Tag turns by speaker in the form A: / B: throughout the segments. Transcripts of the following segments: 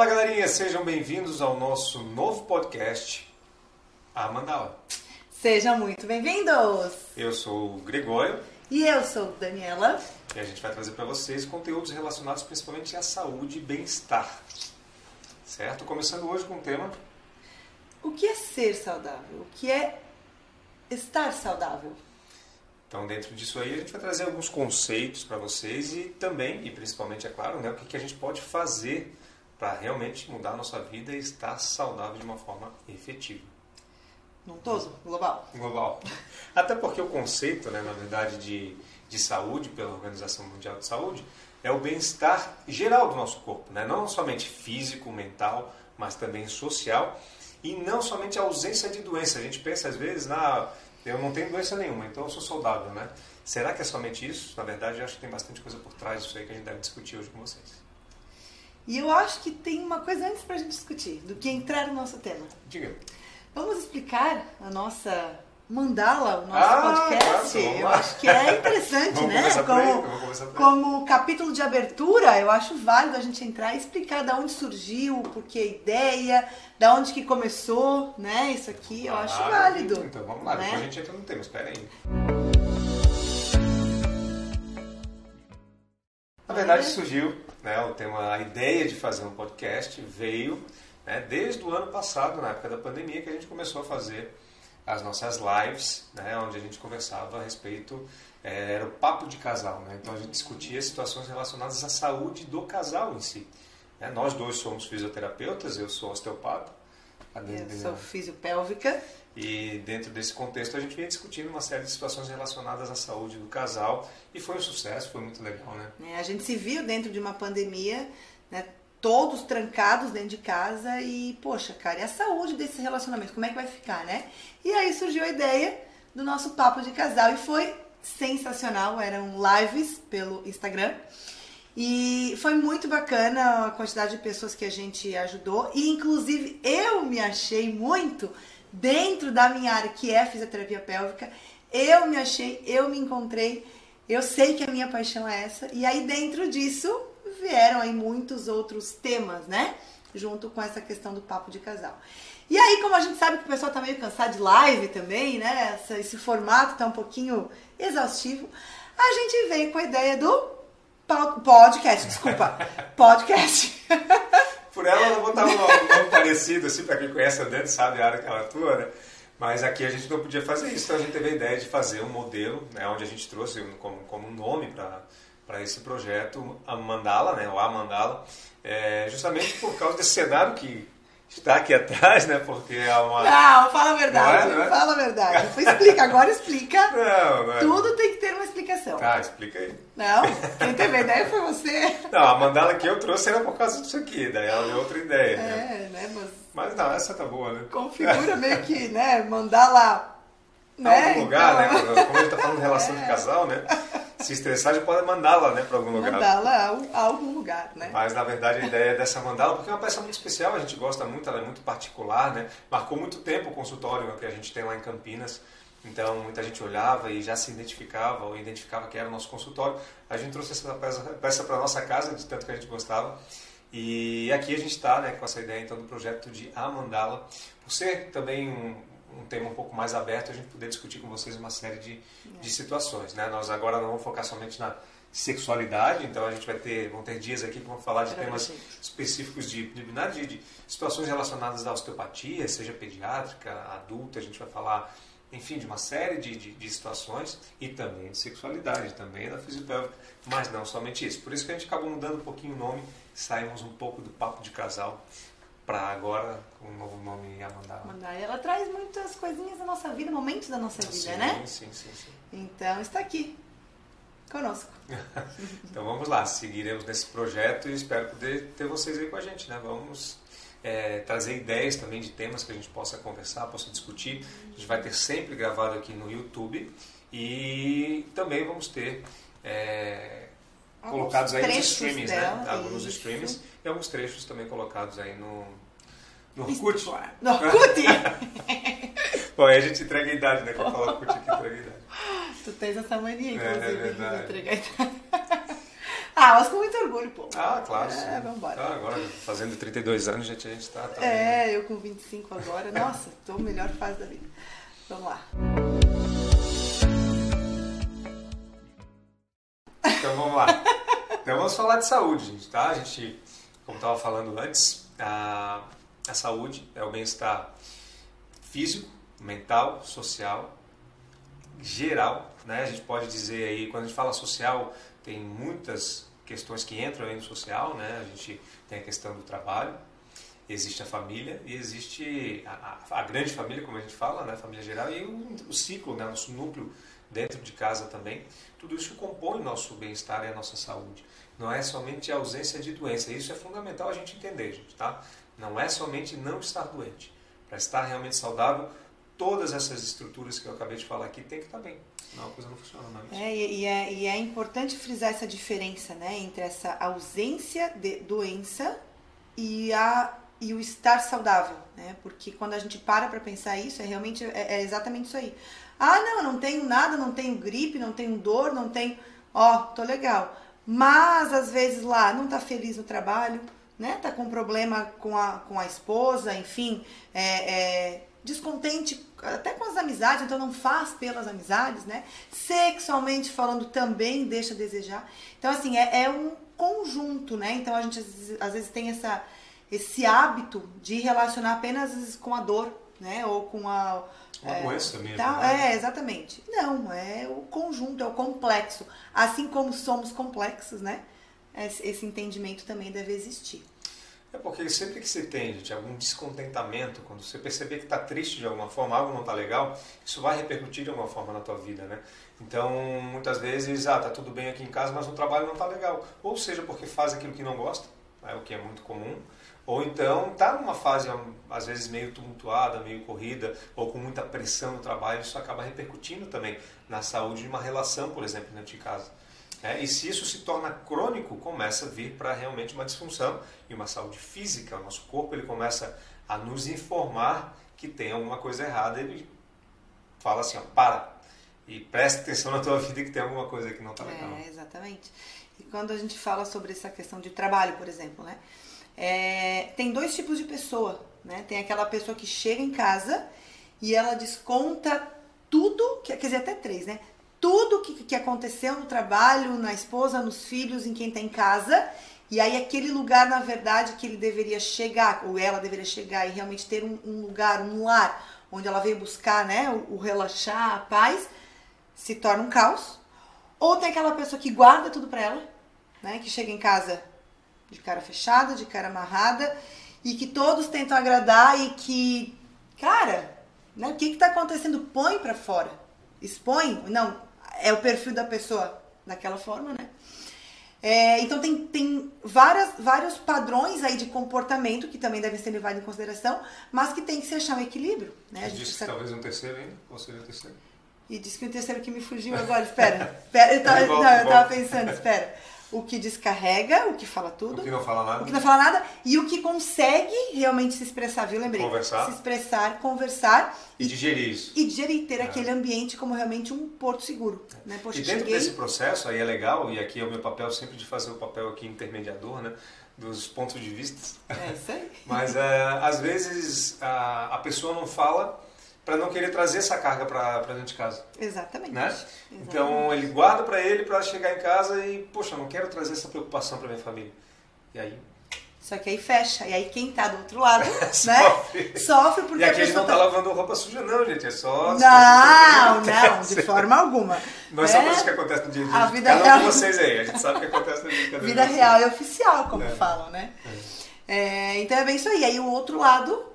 A: Fala galerinha, sejam bem-vindos ao nosso novo podcast, A Mandala.
B: Sejam muito bem-vindos!
A: Eu sou o Gregório.
B: E eu sou Daniela.
A: E a gente vai trazer para vocês conteúdos relacionados principalmente à saúde e bem-estar. Certo? Começando hoje com o tema.
B: O que é ser saudável? O que é estar saudável?
A: Então, dentro disso aí, a gente vai trazer alguns conceitos para vocês e também, e principalmente, é claro, né, o que, que a gente pode fazer para realmente mudar a nossa vida e estar saudável de uma forma efetiva.
B: Num todo, global.
A: Global. Até porque o conceito, né, na verdade, de, de saúde, pela Organização Mundial de Saúde, é o bem-estar geral do nosso corpo, né? não somente físico, mental, mas também social e não somente a ausência de doença. A gente pensa às vezes, na eu não tenho doença nenhuma, então eu sou saudável, né? Será que é somente isso? Na verdade, eu acho que tem bastante coisa por trás disso aí que a gente deve discutir hoje com vocês.
B: E eu acho que tem uma coisa antes para a gente discutir, do que entrar no nosso tema.
A: Diga.
B: Vamos explicar a nossa mandala, o nosso
A: Ah,
B: podcast.
A: claro,
B: eu acho que é interessante, né? Como, como capítulo de abertura, eu acho válido a gente entrar e explicar da onde surgiu, por que a ideia, da onde que começou, né? Isso aqui eu acho
A: Ah,
B: válido.
A: Então vamos lá,
B: né?
A: depois a gente entra no tema, espera aí. Na verdade surgiu, né, o tema, a ideia de fazer um podcast veio né, desde o ano passado, na época da pandemia, que a gente começou a fazer as nossas lives, né, onde a gente conversava a respeito, eh, era o papo de casal, né, então a gente discutia situações relacionadas à saúde do casal em si. né. nós dois somos fisioterapeutas, eu sou osteopata, a
B: Eu sou fisiopélvica.
A: E dentro desse contexto a gente vinha discutindo uma série de situações relacionadas à saúde do casal e foi um sucesso, foi muito legal, né?
B: né? A gente se viu dentro de uma pandemia, né? Todos trancados dentro de casa e, poxa, cara, e a saúde desse relacionamento? Como é que vai ficar, né? E aí surgiu a ideia do nosso papo de casal e foi sensacional. Eram lives pelo Instagram. E foi muito bacana a quantidade de pessoas que a gente ajudou. E, inclusive, eu me achei muito dentro da minha área, que é fisioterapia pélvica. Eu me achei, eu me encontrei. Eu sei que a minha paixão é essa. E aí, dentro disso, vieram aí muitos outros temas, né? Junto com essa questão do papo de casal. E aí, como a gente sabe que o pessoal tá meio cansado de live também, né? Essa- esse formato tá um pouquinho exaustivo. A gente veio com a ideia do po- podcast, desculpa, podcast.
A: Por ela eu vou um nome, um parecido, assim, para quem conhece a Dani sabe a área que ela atua, né? Mas aqui a gente não podia fazer isso, então a gente teve a ideia de fazer um modelo, né, onde a gente trouxe um- como, como nome para esse projeto a Mandala, né, o A Mandala, é, justamente por causa desse cenário que está aqui atrás, né, porque é uma...
B: Não, fala a verdade,
A: Não é, não é?
B: fala a verdade. Explica, agora explica.
A: Não, não é.
B: Tudo tem que ter uma explicação.
A: Tá, explica aí.
B: Não, quem teve a ideia foi você.
A: Não, a mandala que eu trouxe era por causa disso aqui, daí ela deu outra ideia, né?
B: É, né, mas
A: Mas não, essa tá boa, né?
B: configura meio que, né, mandar lá, né?
A: algum lugar,
B: então,
A: né? Como a gente tá falando de relação de casal, né? Se estressar, já pode mandá-la, né, para algum lugar.
B: Mandar lá a- algum lugar, né?
A: Mas na verdade a ideia dessa mandala, porque é uma peça muito especial, a gente gosta muito, ela é muito particular, né? Marcou muito tempo o consultório que a gente tem lá em Campinas. Então muita gente olhava e já se identificava ou identificava que era o nosso consultório. A gente trouxe essa peça, peça para nossa casa, de tanto que a gente gostava. E aqui a gente está né, com essa ideia então do projeto de A Mandala. Por ser também um, um tema um pouco mais aberto, a gente poder discutir com vocês uma série de, de situações. Né? Nós agora não vamos focar somente na sexualidade, então a gente vai ter, vão ter dias aqui que vão falar de temas específicos de, de, de, de situações relacionadas à osteopatia, seja pediátrica, adulta, a gente vai falar, enfim, de uma série de, de, de situações e também de sexualidade, também da fisiopélvica, mas não somente isso. Por isso que a gente acabou mudando um pouquinho o nome, saímos um pouco do papo de casal para agora com o novo nome Amandala.
B: Mandar. E ela traz muitas coisinhas da nossa vida, momentos da nossa vida,
A: sim,
B: né?
A: Sim, sim, sim.
B: Então está aqui conosco.
A: Então vamos lá, seguiremos nesse projeto e espero poder ter vocês aí com a gente, né? Vamos é, trazer ideias também de temas que a gente possa conversar, possa discutir. A gente vai ter sempre gravado aqui no YouTube e também vamos ter é, colocados aí nos streamings,
B: dela,
A: né? Alguns
B: isso.
A: streamings e alguns trechos também colocados aí no, no Orkut.
B: No Orkut!
A: Bom, aí a gente entrega a idade, né? Quem fala Orkut aqui entrega a idade.
B: tu tens essa mania,
A: É,
B: inclusive,
A: é
B: de
A: verdade.
B: entregar. Ah, mas com muito orgulho, pô.
A: Ah, claro.
B: É, vamos embora.
A: Ah, agora, fazendo 32 anos, gente, a gente tá... tá
B: é, eu com 25 agora. Nossa, tô melhor fase da vida. Vamos lá.
A: Então vamos lá. Então vamos falar de saúde, gente, tá? A gente, como estava falando antes, a, a saúde é o bem-estar físico, mental, social, geral, né? A gente pode dizer aí, quando a gente fala social, tem muitas questões que entram aí no social, né? A gente tem a questão do trabalho, existe a família e existe a, a, a grande família, como a gente fala, né? A família geral e o, o ciclo, né? Nosso núcleo dentro de casa também. Tudo isso compõe o nosso bem-estar e a nossa saúde. Não é somente a ausência de doença. Isso é fundamental a gente entender, gente, tá? Não é somente não estar doente. Para estar realmente saudável, todas essas estruturas que eu acabei de falar aqui tem que estar bem. Não, a coisa não funciona, não
B: é, e, é, e é importante frisar essa diferença, né? Entre essa ausência de doença e a e o estar saudável, né? Porque quando a gente para para pensar isso, é realmente é, é, exatamente isso aí. Ah, não, não tenho nada, não tenho gripe, não tenho dor, não tenho. Ó, tô legal. Mas às vezes lá não tá feliz no trabalho, né? Tá com problema com a, com a esposa, enfim, é, é descontente até com as amizades, então não faz pelas amizades, né? Sexualmente falando também deixa a desejar. Então, assim, é, é um conjunto, né? Então a gente às vezes, às vezes tem essa, esse hábito de relacionar apenas com a dor, né? Ou com a
A: uma é, doença mesmo.
B: Tá, né? É, exatamente. Não, é o conjunto, é o complexo. Assim como somos complexos, né? Esse, entendimento também deve existir.
A: É porque sempre que você tem, gente, algum descontentamento, quando você perceber que está triste de alguma forma, algo não está legal, isso vai repercutir de alguma forma na tua vida, né? Então, muitas vezes, ah, tá tudo bem aqui em casa, mas no trabalho não está legal. Ou seja, porque faz aquilo que não gosta, é o que é muito comum, ou então está numa fase, às vezes, meio tumultuada, meio corrida, ou com muita pressão no trabalho, isso acaba repercutindo também na saúde de uma relação, por exemplo, dentro de casa. É, e se isso se torna crônico, começa a vir para realmente uma disfunção e uma saúde física. O nosso corpo ele começa a nos informar que tem alguma coisa errada. Ele fala assim, ó, para e preste atenção na tua vida que tem alguma coisa que não está legal.
B: É, exatamente. E quando a gente fala sobre essa questão de trabalho, por exemplo, né? É, tem dois tipos de pessoa, né? Tem aquela pessoa que chega em casa e ela desconta tudo, quer dizer, até três, né? Tudo que, que aconteceu no trabalho, na esposa, nos filhos, em quem está em casa. E aí aquele lugar, na verdade, que ele deveria chegar, ou ela deveria chegar e realmente ter um, um lugar, um lar, onde ela veio buscar, né, o, o relaxar, a paz, se torna um caos. Ou tem aquela pessoa que guarda tudo para ela, né, que chega em casa de cara fechada, de cara amarrada, e que todos tentam agradar e que, cara, né, o que está acontecendo? Põe para fora, expõe, não, é o perfil da pessoa daquela forma, né? É, então tem, tem várias, vários padrões aí de comportamento que também devem ser levados em consideração, mas que tem que se achar um equilíbrio. Né?
A: A gente disse que talvez um terceiro ainda, qual seria o terceiro?
B: E disse que o terceiro que me fugiu agora, espera. espera eu, tava, não, eu tava pensando, espera o que descarrega, o que fala tudo.
A: O que não fala nada.
B: O que não fala nada. E o que consegue realmente se expressar, viu? Lembrei.
A: Conversar.
B: Se expressar, conversar.
A: E, e digerir isso.
B: E digerir, ter é. aquele ambiente como realmente um porto seguro. Né?
A: Poxa, e dentro cheguei... desse processo, aí é legal, e aqui é o meu papel sempre de fazer o papel aqui intermediador, né? Dos pontos de vista.
B: É isso aí.
A: Mas é, às vezes a, a pessoa não fala para não querer trazer essa carga para dentro de casa.
B: Exatamente.
A: Né? Exatamente. Então ele guarda para ele para chegar em casa e, poxa, não quero trazer essa preocupação para minha família. E aí
B: só que aí fecha. E aí quem tá do outro lado, né?
A: Sofre.
B: Sofre porque
A: E aqui a, gente não tá, tá lavando roupa suja não, gente. É só...
B: Não, não, de forma alguma.
A: Não é só coisa que acontece no dia a dia. A vida Cada real... um de vocês aí. A gente sabe o que acontece no dia a dia.
B: Vida real e oficial, como é. falam, né? É. É, então é bem isso aí. Aí o outro lado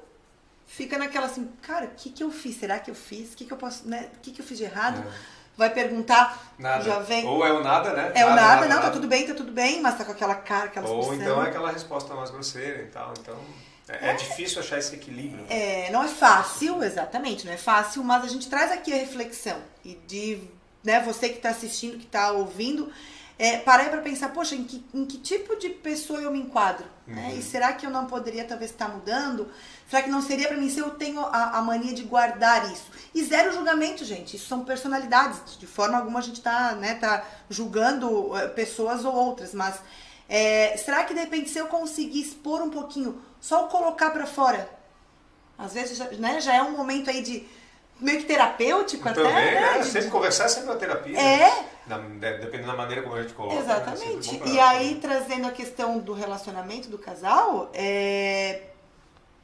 B: fica naquela assim, cara, o que, que eu fiz? Será que eu fiz? O que, que eu posso, né? O que, que eu fiz de errado? É. Vai perguntar,
A: nada.
B: já vem.
A: Ou é o nada, né?
B: É o nada, nada não, nada. tá tudo bem, tá tudo bem, mas tá com aquela cara, aquela
A: Ou então é aquela resposta mais grosseira e tal. Então. É, é, difícil achar esse equilíbrio.
B: É, não é fácil, exatamente, não é fácil, mas a gente traz aqui a reflexão. E de né, você que está assistindo, que está ouvindo, é, parar para pensar, poxa, em que, em que tipo de pessoa eu me enquadro? Né?
A: Uhum.
B: E será que eu não poderia talvez estar mudando? Será que não seria para mim se eu tenho a, a, mania de guardar isso? E zero julgamento, gente. Isso são personalidades. De forma alguma a gente tá, né, tá julgando eh, pessoas ou outras, mas é, será que de repente se eu conseguir expor um pouquinho, só colocar para fora, às vezes né, já é um momento aí de meio que terapêutico
A: Também,
B: até, né?
A: né?
B: De-
A: Sempre conversar é sempre uma terapia.
B: É.
A: né? Na- de- dependendo da maneira como a gente coloca. né?
B: Exatamente.
A: Bom pra-
B: E aí, trazendo a questão do relacionamento do casal, é,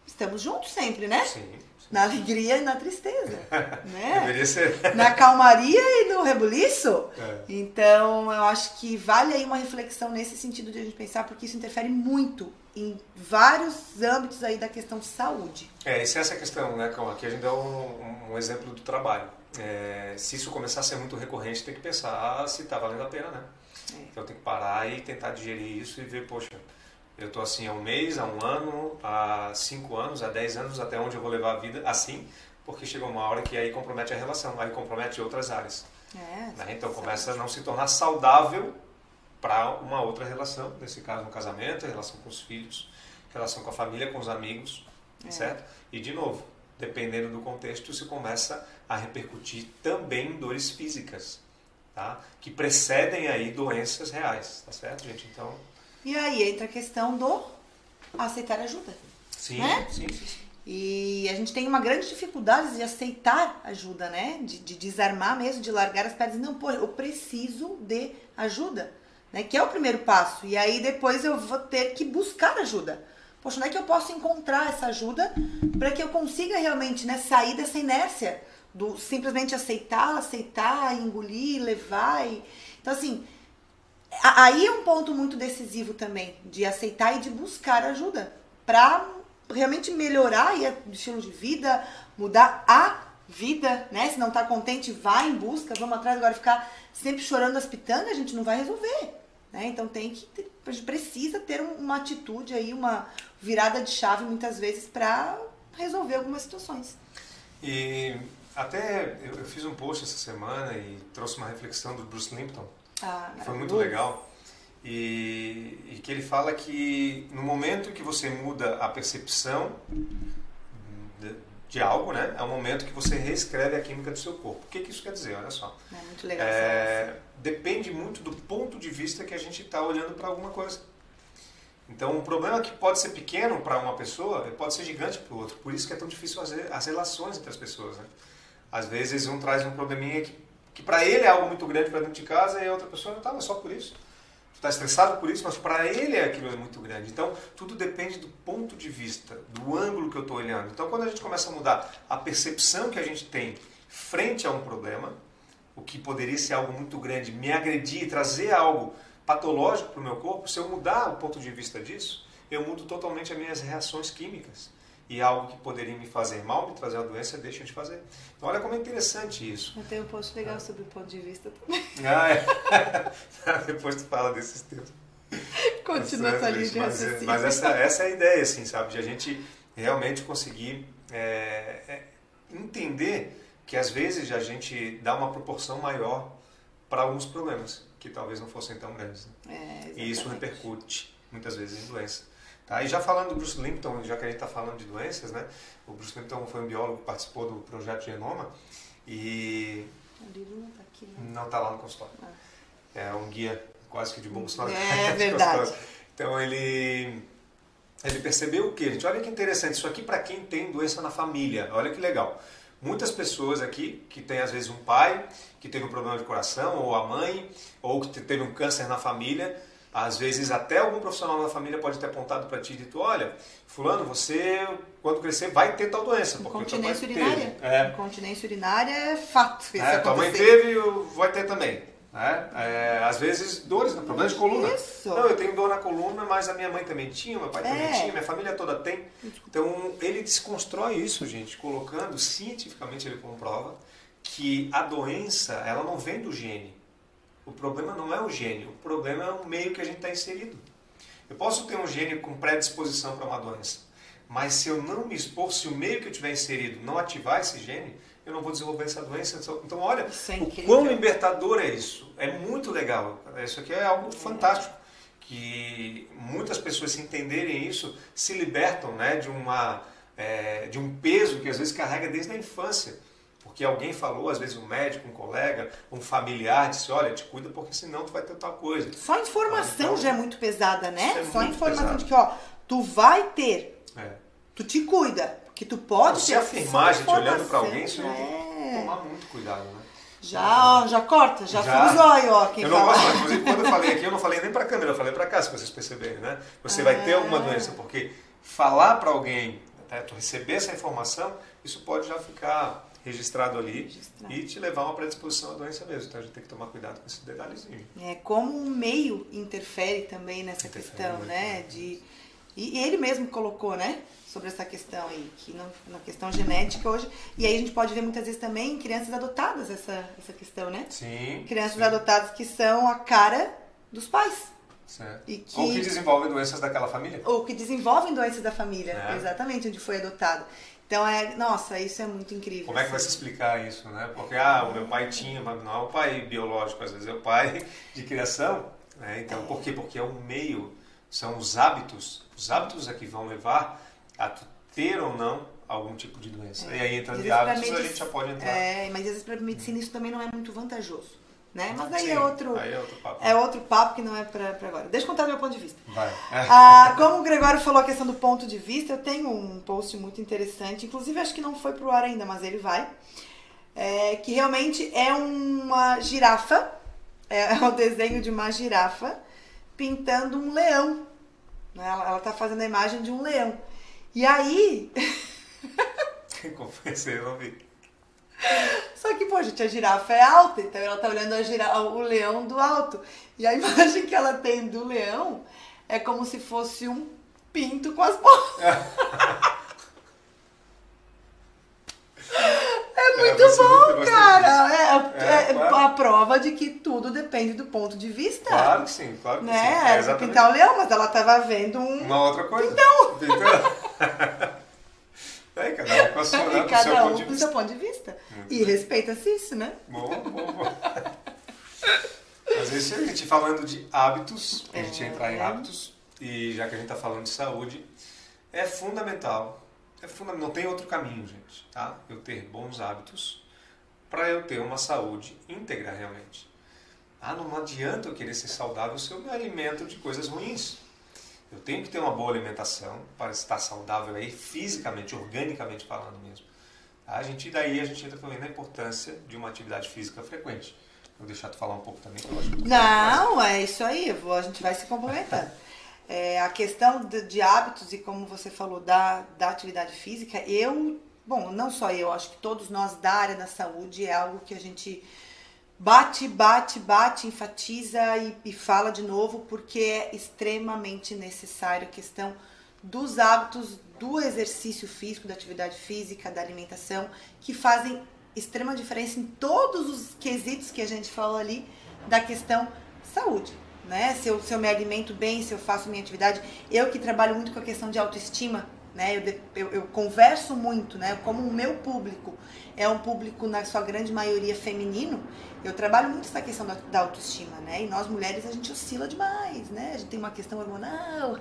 B: estamos juntos sempre, né?
A: Sim. sim.
B: Na alegria e na tristeza. né?
A: Deveria ser.
B: Na calmaria e no rebuliço.
A: É.
B: Então, eu acho que vale aí uma reflexão nesse sentido de a gente pensar, porque isso interfere muito em vários âmbitos aí da questão de saúde.
A: É, isso é essa questão, né, Cão? Aqui a gente dá um, um exemplo do trabalho. É, se isso começar a ser muito recorrente, tem que pensar se está valendo a pena, né?
B: É.
A: Então tem que parar e tentar digerir isso e ver, poxa, eu estou assim há um mês, há um ano, há cinco anos, há dez anos, até onde eu vou levar a vida assim, porque chega uma hora que aí compromete a relação, aí compromete outras áreas.
B: É,
A: né? Então começa a não se tornar saudável para uma outra relação, nesse caso um casamento, relação com os filhos, relação com a família, com os amigos,
B: É.
A: certo? E de novo, dependendo do contexto, isso começa a repercutir também em dores físicas, tá? Que precedem aí doenças reais, tá certo, gente? Então,
B: E aí entra a questão do aceitar ajuda.
A: sim,
B: Né?
A: sim, sim, sim.
B: E a gente tem uma grande dificuldade de aceitar ajuda, né? De, de desarmar mesmo, de largar as pedras. Não, pô, eu preciso de ajuda, né? Que é o primeiro passo. E aí depois eu vou ter que buscar ajuda. Poxa, onde é que eu posso encontrar essa ajuda para que eu consiga realmente né, sair dessa inércia do simplesmente aceitar, aceitar, engolir, levar. E... Então, assim, aí é um ponto muito decisivo também, de aceitar e de buscar ajuda para realmente melhorar aí o estilo de vida, mudar a vida, né? Se não tá contente, vai em busca, vamos atrás, agora ficar sempre chorando as pitangas, a gente não vai resolver, né? Então tem que precisa ter um- uma atitude aí, uma virada de chave muitas vezes para resolver algumas situações.
A: E até eu, fiz um post essa semana e trouxe uma reflexão do Bruce Limpton,
B: Ah,
A: Foi muito legal. E, e que ele fala que no momento que você muda a percepção de, algo, né, é o momento que você reescreve a química do seu corpo. O que, que isso quer dizer? Olha só.
B: É muito legal.
A: É, depende muito do ponto de vista que a gente está olhando para alguma coisa. Então, um problema que pode ser pequeno para uma pessoa pode ser gigante para o outro. Por isso que é tão difícil fazer as relações entre as pessoas. Né? Às vezes, um traz um probleminha que, que para ele é algo muito grande para dentro de casa e a outra pessoa não está, mas só por isso. Está estressado por isso, mas para ele aquilo é muito grande. Então, tudo depende do ponto de vista, do ângulo que eu estou olhando. Então, quando a gente começa a mudar a percepção que a gente tem frente a um problema, o que poderia ser algo muito grande, me agredir, trazer algo patológico para o meu corpo, se eu mudar o ponto de vista disso, eu mudo totalmente as minhas reações químicas. E algo que poderia me fazer mal, me trazer uma doença, deixa de fazer. Então, olha como é interessante isso.
B: Eu tenho um post legal sobre o ponto de vista também.
A: Ah, é. Depois tu fala desses temas.
B: Continua essa linha de
A: mas,
B: raciocínio.
A: mas essa, essa é a ideia, assim, sabe? De a gente realmente conseguir é, é, entender que às vezes a gente dá uma proporção maior para alguns problemas que talvez não fossem tão grandes. né?
B: É,
A: E isso repercute muitas vezes em doença. Tá? E já falando do Bruce Limpton, já que a gente está falando de doenças, né? O Bruce Limpton foi um biólogo que participou do projeto Genoma e
B: O livro não tá aqui, né?
A: não está lá no consultório. É um guia quase que de bom gosto.
B: É verdade.
A: Então ele ele percebeu o que? Gente, olha que interessante, isso aqui para quem tem doença na família. Olha que legal. Muitas pessoas aqui que tem às vezes um pai que teve um problema de coração, ou a mãe, ou que teve um câncer na família, às vezes até algum profissional da família pode ter apontado para ti e dito, olha, fulano, você quando crescer vai ter tal doença, porque
B: Incontinência urinária.
A: É,
B: Incontinência urinária é fato.
A: É, tua mãe teve, vai ter também. Né? É, às vezes dores, né? problemas de coluna.
B: Isso.
A: Não, eu tenho dor na coluna, mas a minha mãe também tinha, meu pai também
B: É.
A: tinha, minha família toda tem. Então ele desconstrói isso, gente, colocando, cientificamente ele comprova, que a doença ela não vem do gene. O problema não é o gene, o problema é o meio que a gente está inserido. Eu posso ter um gene com predisposição para uma doença, mas se eu não me expor, se o meio que eu tiver inserido não ativar esse gene, eu não vou desenvolver essa doença. Então, olha,
B: é
A: o quão libertador é isso. É muito legal. Isso aqui é algo fantástico. Que muitas pessoas, se entenderem isso, se libertam né, de, uma, é, de um peso que às vezes carrega desde a infância. Porque alguém falou, às vezes um médico, um colega, um familiar, disse, olha, te cuida porque senão tu vai ter tal coisa.
B: Só a informação
A: Então,
B: já é muito pesada, né?
A: é
B: Só a informação
A: pesado.
B: de que, ó, tu vai ter,
A: É.
B: tu te cuida, porque tu pode
A: Se
B: ter.
A: afirmar,
B: Só
A: gente, olhando para alguém, isso tem que
B: é.
A: tomar muito cuidado, né?
B: Já, já corta, já,
A: Já.
B: fura os olhos, ó, quem
A: eu não
B: fala.
A: gosto, mas, inclusive, quando eu falei aqui, eu não falei nem para a câmera, eu falei para cá, se vocês perceberem, né? Você vai ter alguma
B: Ah.
A: doença, porque falar para alguém, né, tu receber essa informação, isso pode já ficar registrado ali
B: Registrado.
A: e te levar a uma predisposição à doença mesmo. Então a gente tem que tomar cuidado com esse detalhezinho.
B: É, como o meio interfere também nessa
A: Interfere
B: questão,
A: muito,
B: né?
A: né?
B: De, e, ele mesmo colocou, né? Sobre essa questão aí, que não, na questão genética hoje. E aí a gente pode ver muitas vezes também crianças adotadas essa, essa questão, né?
A: Sim.
B: Crianças
A: sim,
B: adotadas que são a cara dos pais.
A: certo.
B: Que,
A: Ou que desenvolvem doenças daquela família.
B: ou que desenvolvem doenças da família,
A: É.
B: exatamente, onde foi adotado. Então, é, nossa, isso é muito incrível.
A: Como é que vai se
B: assim.
A: explicar isso, né? Porque, ah, o meu pai tinha, mas não é o pai biológico, às vezes é o pai de criação. Né? Então, por quê? Porque é o meio, são os hábitos. Os hábitos é que vão levar a ter ou não algum tipo de doença.
B: É.
A: E aí, entrando
B: Às
A: de hábitos, a
B: medici-
A: gente já pode entrar.
B: É, mas às vezes para medicina isso também não é muito vantajoso, né? Mas daí
A: Sim,
B: é outro,
A: Aí é outro papo.
B: é outro papo que não é para agora. Deixa eu contar do meu ponto de vista.
A: É.
B: Ah, como o Gregório falou a questão do ponto de vista, eu tenho um post muito interessante, inclusive acho que não foi pro ar ainda, mas ele vai. É, que realmente é uma girafa, é, o desenho de uma girafa pintando um leão. né? Ela, ela tá fazendo a imagem de um leão. E aí,
A: Confessei, eu não vi.
B: Só que, pô, gente, a girafa é alta, então ela tá olhando a gira- o leão do alto. E a imagem que ela tem do leão é como se fosse um pinto com as bolas. É muito
A: você nunca
B: bom,
A: gostei
B: cara. É,
A: É,
B: é
A: claro.
B: a prova de que tudo depende do ponto de vista.
A: Claro que sim, claro que sim.
B: Né?
A: É
B: Era pra
A: exatamente
B: pintar o leão, mas ela tava vendo um.
A: uma outra coisa. Então! é, cada um com a sua, né, seu
B: cada um
A: ponto de
B: com o
A: vista.
B: seu ponto de vista.
A: Muito
B: E respeita-se isso, né?
A: Bom, bom, bom. Mas é isso aí, a gente falando de hábitos, a gente
B: É.
A: entrar em hábitos, e já que a gente está falando de saúde, é fundamental, é fundamental, não tem outro caminho, gente, tá? Eu ter bons hábitos para eu ter uma saúde íntegra realmente. Ah, não adianta eu querer ser saudável se eu me alimento de coisas ruins. Eu tenho que ter uma boa alimentação para estar saudável aí, fisicamente, organicamente falando mesmo. Tá? A gente, daí a gente entra também na importância de uma atividade física frequente. Vou deixar tu falar um pouco também, que eu acho que.
B: Não, é isso aí, vou- a gente vai se complementando. É, a questão de, de hábitos e como você falou da, da atividade física, eu, bom, não só eu, acho que todos nós da área da saúde é algo que a gente bate, bate, bate, enfatiza e, e fala de novo, porque é extremamente necessário a questão dos hábitos do exercício físico, da atividade física, da alimentação, que fazem extrema diferença em todos os quesitos que a gente falou ali da questão saúde. Né? Se, eu, se eu me alimento bem, se eu faço minha atividade. Eu que trabalho muito com a questão de autoestima, né? eu, eu, eu converso muito, né? como o meu público é um público, na sua grande maioria, feminino, eu trabalho muito essa questão da, da autoestima. Né? E nós mulheres, a gente oscila demais. Né? A gente tem uma questão hormonal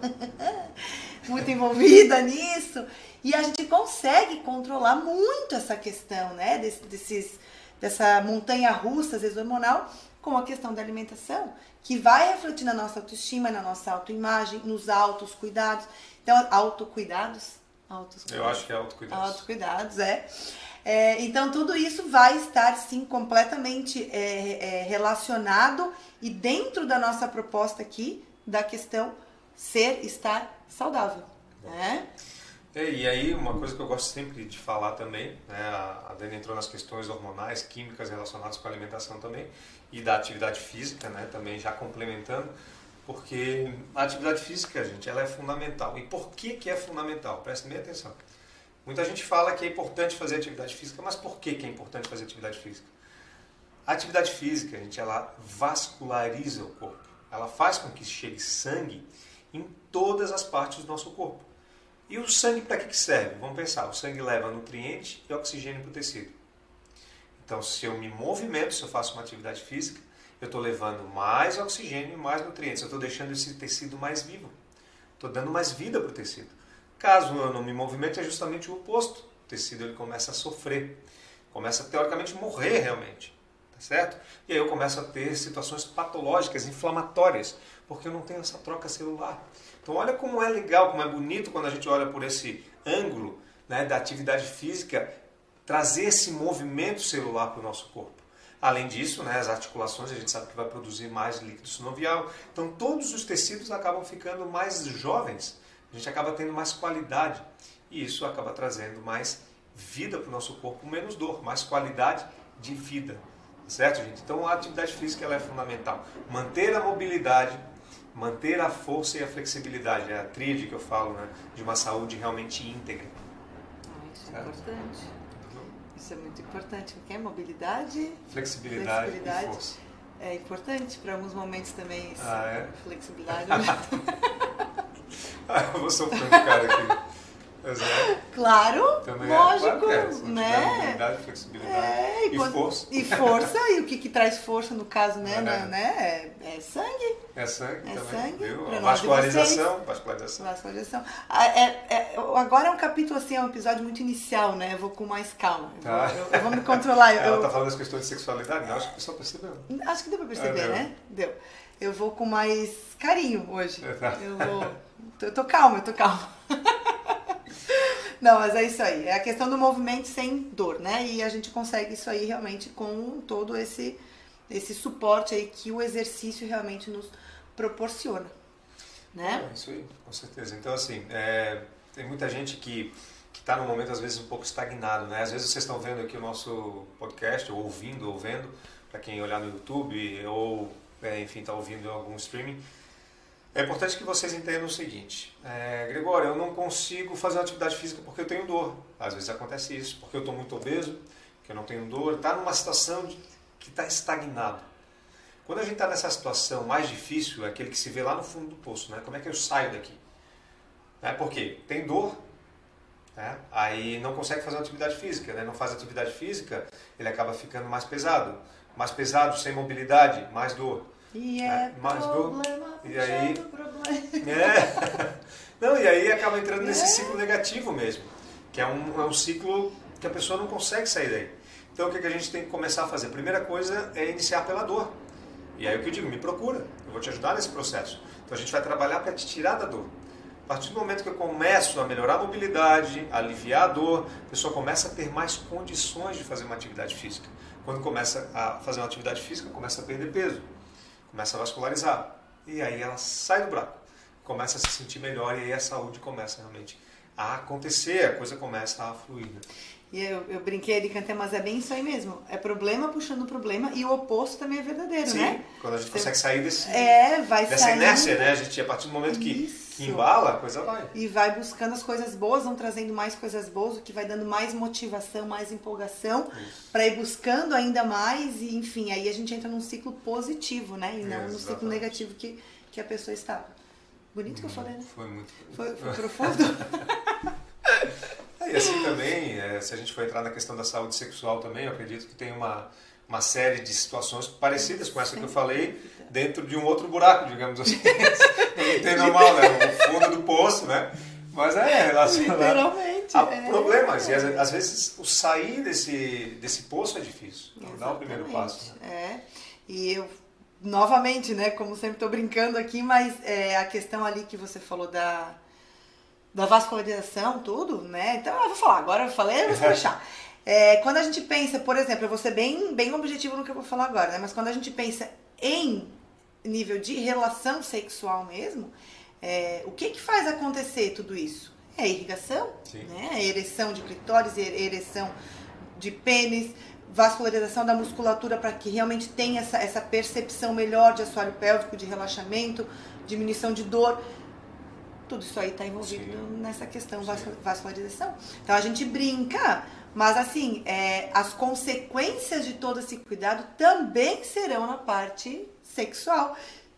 B: muito envolvida nisso. E a gente consegue controlar muito essa questão, né? Desse, desses, dessa montanha russa, às vezes hormonal, com a questão da alimentação, que vai refletir na nossa autoestima, na nossa autoimagem, nos autos cuidados. Então, autocuidados? Autos
A: Eu acho que é autocuidado.
B: autocuidados, é. É, então, tudo isso vai estar, sim, completamente é, é, relacionado e dentro da nossa proposta aqui, da questão ser, estar saudável. Né?
A: É, e aí, uma coisa que eu gosto sempre de falar também, né, a a Dani entrou nas questões hormonais, químicas relacionadas com a alimentação também, e da atividade física, né, também já complementando, porque a atividade física, gente, ela é fundamental. E por que, que é fundamental? Prestem bem atenção. Muita gente fala que é importante fazer atividade física, mas por que, que é importante fazer atividade física? A atividade física, gente, ela vasculariza o corpo. Ela faz com que chegue sangue em todas as partes do nosso corpo. E o sangue para que que serve? Vamos pensar, o sangue leva nutriente e oxigênio para o tecido. Então, se eu me movimento, se eu faço uma atividade física, eu estou levando mais oxigênio e mais nutrientes. Eu estou deixando esse tecido mais vivo. Estou dando mais vida para o tecido. Caso eu não me movimente, é justamente o oposto. O tecido ele começa a sofrer, começa a teoricamente morrer realmente, tá certo? E aí eu começo a ter situações patológicas, inflamatórias, porque eu não tenho essa troca celular. Então olha como é legal, como é bonito quando a gente olha por esse ângulo né, da atividade física, trazer esse movimento celular para o nosso corpo. Além disso, né, as articulações a gente sabe que vai produzir mais líquido sinovial. Então todos os tecidos acabam ficando mais jovens, a gente acaba tendo mais qualidade. E isso acaba trazendo mais vida para o nosso corpo, menos dor, mais qualidade de vida. Certo, gente? Então a atividade física ela é fundamental. Manter a mobilidade, manter a força e a flexibilidade. É a tríade que eu falo, né? De uma saúde realmente íntegra.
B: Ah, isso é certo? importante. Isso é muito importante. O que é mobilidade?
A: Flexibilidade, flexibilidade. e força.
B: É importante para alguns momentos também. Isso.
A: Ah, é?
B: Flexibilidade.
A: ah, eu vou sofrer um cara aqui.
B: Exato. Claro, Também lógico, é, claro é. né?
A: Flexibilidade é, e, e, força.
B: E força, e o que, que traz força no caso, né? É, né? é, é sangue.
A: É sangue
B: é
A: também.
B: Sangue,
A: vascularização, vascularização.
B: Vascularização. Ah, é, é, agora é um capítulo assim, é um episódio muito inicial, né? Eu vou com mais calma. Eu,
A: tá.
B: vou, eu, eu vou me controlar.
A: Ela
B: eu,
A: tá falando das questões de sexualidade, não? Acho que o pessoal percebeu.
B: Acho que deu pra perceber, né? Deu. Eu vou com mais carinho hoje.
A: Tá.
B: Eu vou. Eu tô calma, eu tô calma. Não, mas é isso aí. É a questão do movimento sem dor, né? E a gente consegue isso aí realmente com todo esse, esse suporte aí que o exercício realmente nos proporciona. Né?
A: É isso aí, com certeza. Então, assim, é, tem muita gente que está num momento, às vezes, um pouco estagnado, né? Às vezes vocês estão vendo aqui o nosso podcast, ou ouvindo, ou vendo, para quem olhar no YouTube, ou, é, enfim, está ouvindo algum streaming é importante que vocês entendam o seguinte, é, Gregório, eu não consigo fazer uma atividade física porque eu tenho dor. Às vezes acontece isso, porque eu estou muito obeso, que eu não tenho dor, está numa situação de, que está estagnado. Quando a gente está nessa situação mais difícil, é aquele que se vê lá no fundo do poço, né? como é que eu saio daqui? Né? Por quê? Tem dor, né? aí não consegue fazer uma atividade física, né? não faz atividade física, ele acaba ficando mais pesado. Mais pesado, sem mobilidade, mais dor.
B: E é, é mais
A: problema, e aí é. Não e aí acaba entrando nesse é. ciclo negativo mesmo que é um, é um ciclo que a pessoa não consegue sair daí. Então o que, que a gente tem que começar a fazer? A primeira coisa é iniciar pela dor. E aí o que eu digo? Me procura. Eu vou te ajudar nesse processo. Então a gente vai trabalhar para te tirar da dor. A partir do momento que eu começo a melhorar a mobilidade aliviar a dor a pessoa começa a ter mais condições de fazer uma atividade física. Quando começa a fazer uma atividade física começa a perder peso começa a vascularizar. E aí ela sai do buraco, começa a se sentir melhor e aí a saúde começa realmente a acontecer, a coisa começa a fluir. Né?
B: E eu, eu brinquei de cantar, mas é bem isso aí mesmo. É problema puxando problema e o oposto também é verdadeiro,
A: Sim,
B: né?
A: quando a gente Você... consegue sair desse,
B: é, vai
A: dessa saindo... inércia, né? A gente, a partir do momento que, que, embala, a coisa vai.
B: E vai buscando as coisas boas, vão trazendo mais coisas boas, o que vai dando mais motivação, mais empolgação para ir buscando ainda mais. E, enfim, aí a gente entra num ciclo positivo, né? E não no ciclo negativo que, que a pessoa estava. Bonito hum, que eu falei, né?
A: Foi muito.
B: Foi, foi profundo?
A: E assim também, é, se a gente for entrar na questão da saúde sexual também, eu acredito que tem uma, uma série de situações parecidas com essa que eu falei, dentro de um outro buraco, digamos assim. Não tem normal, né? O fundo do poço, né? Mas é relacionado
B: Literalmente,
A: a é. problemas. E às, às, vezes o sair desse, desse poço é difícil. Não dá o primeiro passo.
B: Né? É. E eu, novamente, né? Como sempre estou brincando aqui, mas é, a questão ali que você falou da da vascularização, tudo, né? Então eu vou falar, agora eu falei, eu vou deixar. É, quando a gente pensa, por exemplo, eu vou ser bem, bem objetivo no que eu vou falar agora, né? Mas quando a gente pensa em nível de relação sexual mesmo, é, o que que faz acontecer tudo isso? É a irrigação,
A: Sim.
B: né? A ereção de clitóris, ereção de pênis, vascularização da musculatura para que realmente tenha essa, essa percepção melhor de assoalho pélvico, de relaxamento, diminuição de dor tudo isso aí está envolvido Sim. nessa questão Sim. vascularização. Então a gente brinca, mas assim, é, as consequências de todo esse cuidado também serão na parte sexual,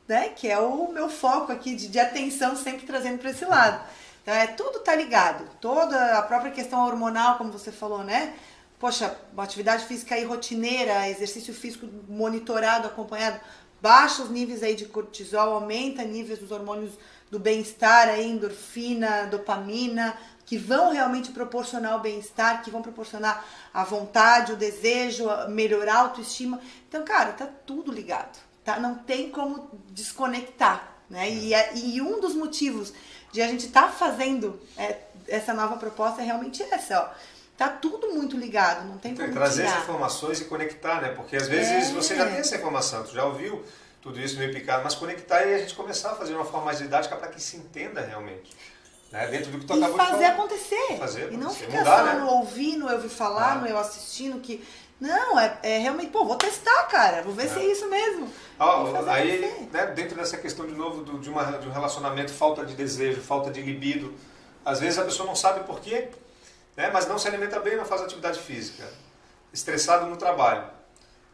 B: né? Que é o meu foco aqui de, de atenção sempre trazendo para esse lado. Então é tudo tá ligado, toda a própria questão hormonal, como você falou, né? poxa, uma atividade física aí rotineira, exercício físico monitorado, acompanhado, baixa os níveis aí de cortisol, aumenta níveis dos hormônios do bem-estar, aí, endorfina, dopamina, que vão realmente proporcionar o bem-estar, que vão proporcionar a vontade, o desejo, melhorar a autoestima. Então, cara, tá tudo ligado, tá? Não tem como desconectar, né? E, é, e um dos motivos de a gente estar tá fazendo é, essa nova proposta é realmente essa, ó. Tá tudo muito ligado, não tem como
A: Trazer
B: tirar.
A: as informações e conectar, né? Porque às vezes é. você já tem essa informação, tu já ouviu tudo isso meio picado, mas conectar e a gente começar a fazer uma forma mais didática para que se entenda realmente. Né? Dentro do que tu
B: e
A: acabou
B: fazer
A: de falar.
B: acontecer.
A: Fazer acontecer.
B: E não ficar
A: Mudar,
B: só
A: né?
B: no ouvir, no eu ouvir falar,
A: Ah.
B: no eu assistindo, que. Não, é, é realmente, pô, vou testar, cara. Vou ver se é isso mesmo. Fazer
A: aí, né, dentro dessa questão de novo do- de, uma, de um relacionamento, falta de desejo, falta de libido, às vezes a pessoa não sabe por quê, né, mas não se alimenta bem, não faz atividade física, estressado no trabalho,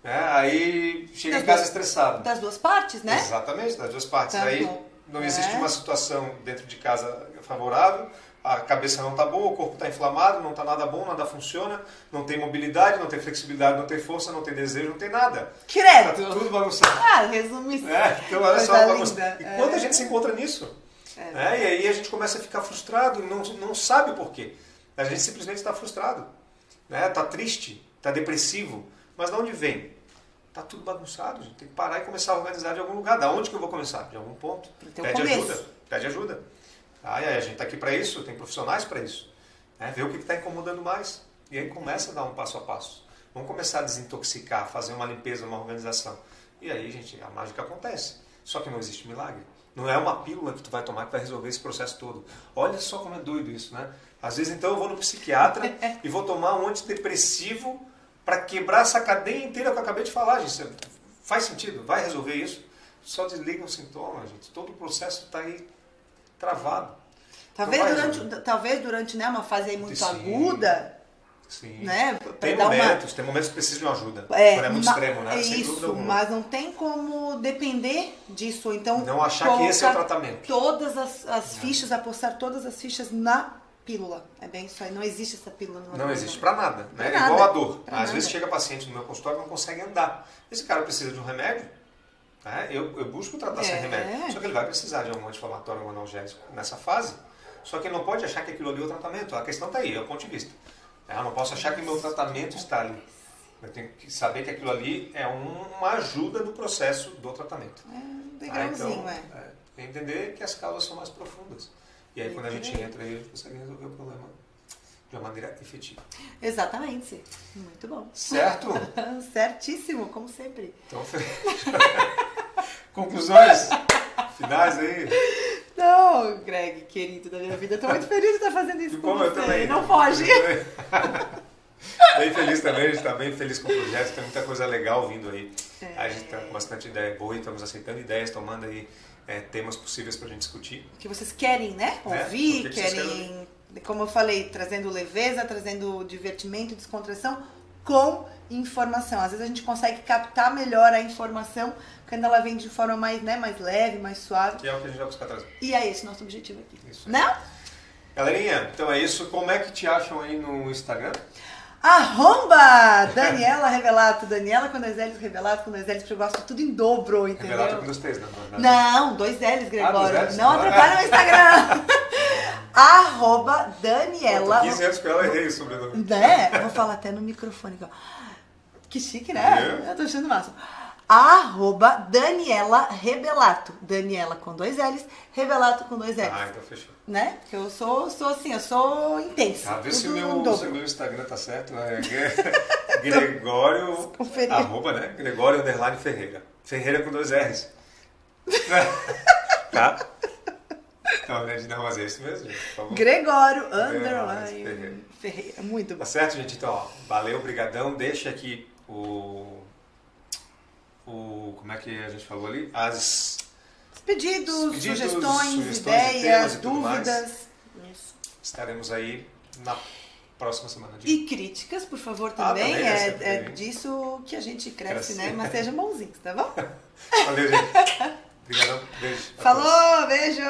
A: né, aí chega
B: Das
A: em casa
B: duas-
A: estressado.
B: Das duas partes, né?
A: Exatamente, das duas partes.
B: Tá
A: aí não existe
B: É.
A: uma situação dentro de casa favorável, a cabeça não está boa, o corpo está inflamado, não está nada bom, nada funciona, não tem mobilidade, não tem flexibilidade, não tem força, não tem desejo, não tem nada. Tá
B: Credo!
A: tudo bagunçado.
B: Ah, resume isso.
A: É, então olha só, vamos...
B: linda.
A: e
B: É.
A: quanta gente se encontra nisso?
B: É.
A: né? E aí a gente começa a ficar frustrado, não, não sabe por quê. A gente simplesmente está frustrado, né? Está triste, está depressivo, mas de onde vem? Tá tudo bagunçado, gente tem que parar e começar a organizar de algum lugar. Da onde que eu vou começar? De algum ponto. Pede
B: começo.
A: ajuda, pede ajuda. Ah, a gente está aqui para isso, tem profissionais para isso. Né? Ver o que está incomodando mais. E aí começa a dar um passo a passo. Vamos começar a desintoxicar, fazer uma limpeza, uma organização. E aí, gente, a mágica acontece. Só que não existe milagre. Não é uma pílula que tu vai tomar que vai resolver esse processo todo. Olha só como é doido isso, né? Às vezes, então, eu vou no psiquiatra e vou tomar um antidepressivo para quebrar essa cadeia inteira que eu acabei de falar, gente. Faz sentido? Vai resolver isso? Só desliga o sintoma, gente. Todo o processo está aí travado.
B: Talvez
A: vai
B: durante,
A: resolver.
B: talvez durante né, uma fase aí muito
A: Sim.
B: aguda,
A: Sim.
B: né?
A: Tem
B: dar uma.
A: momentos, tem momentos que precisam de uma ajuda.
B: É,
A: quando é muito extremo, né?
B: Isso, mas não tem como depender disso. Então,
A: Não achar que esse é o tratamento.
B: Todas as, as fichas, apostar todas as fichas na pílula. É bem isso aí. Não existe essa pílula. no
A: Não existe para nada. Né?
B: Pra
A: É
B: nada.
A: igual a dor.
B: Pra
A: Às
B: nada.
A: vezes chega paciente no meu consultório e não consegue andar. Esse cara precisa de um remédio. né? Eu, eu busco tratar sem
B: É.
A: remédio. Só que ele vai precisar de um anti-inflamatório, um analgésico nessa fase. Só que ele não pode achar que aquilo ali é o tratamento. A questão está aí, é o ponto de vista. Eu não posso achar que meu tratamento está ali. Eu tenho que saber que aquilo ali é um- uma ajuda no processo do tratamento.
B: É um
A: Ah,
B: degrauzinho,
A: então,
B: é.
A: é, entender que as causas são mais profundas. E aí, quando a gente entra aí, a gente consegue resolver o problema de uma maneira efetiva.
B: Exatamente. Muito bom.
A: Certo?
B: Certíssimo, como sempre.
A: Então, conclusões finais aí.
B: Não, Greg, querido da minha vida, eu tô muito feliz de estar fazendo isso
A: Que
B: com
A: bom, eu
B: você.
A: também.
B: Não foge.
A: Bem feliz também, a gente está bem feliz com o projeto, tem muita coisa legal vindo aí.
B: É.
A: A gente está com bastante ideia boa e estamos aceitando ideias, tomando aí é, temas possíveis para a gente discutir.
B: que vocês querem, né?
A: É,
B: Ouvir,
A: que que vocês
B: querem, como eu falei, trazendo leveza, trazendo divertimento, descontração com informação. Às vezes a gente consegue captar melhor a informação quando ela vem de forma mais, né, mais leve, mais suave.
A: Que é o que a gente vai buscar trazer.
B: E é esse nosso objetivo aqui.
A: Isso.
B: Não?
A: Galerinha, então é isso. Como é que te acham aí no Instagram?
B: Arromba! Daniela Revelato. Daniela com dois L's, Revelato com dois L's, porque eu gosto tudo em dobro, entendeu?
A: Revelado com dois T's, né? Na verdade.
B: Não, dois L's, Gregório.
A: Ah, dois Ls?
B: Não
A: Ah.
B: atrapalha o Instagram. Arroba Daniela.
A: Pô, tô 15 anos com ela, errei o sobrenome.
B: Né? Vou falar até no microfone. Que chique, né?
A: Viu?
B: Eu tô achando massa. Arroba Daniela Rebelato. Daniela com dois L's, Rebelato com dois L's.
A: Ah, então fechou.
B: Né? Porque eu sou, sou assim, eu sou intensa.
A: Ah, vê se o meu, se meu Instagram tá certo. É Gre- Gregório. Arroba, né? Gregório Underline Ferreira. Ferreira com dois R's. tá? Então, né, de não fazer isso mesmo, por favor.
B: Gregório
A: Underline
B: Underline
A: Ferreira.
B: Ferreira. Muito bom.
A: Tá certo, gente? Então, ó, valeu, brigadão. Deixa aqui o... O... Como é que a gente falou ali? As...
B: Pedidos,
A: Pedidos,
B: sugestões,
A: sugestões de
B: ideias, dúvidas. Isso.
A: Estaremos aí na próxima semana. De...
B: E críticas, por favor,
A: Ah,
B: também.
A: também, é
B: é, é disso que a gente cresce,
A: Cresce.
B: né? Mas sejam bonzinhos, tá bom?
A: Valeu, gente. Obrigadão. Beijo.
B: Falou, beijo!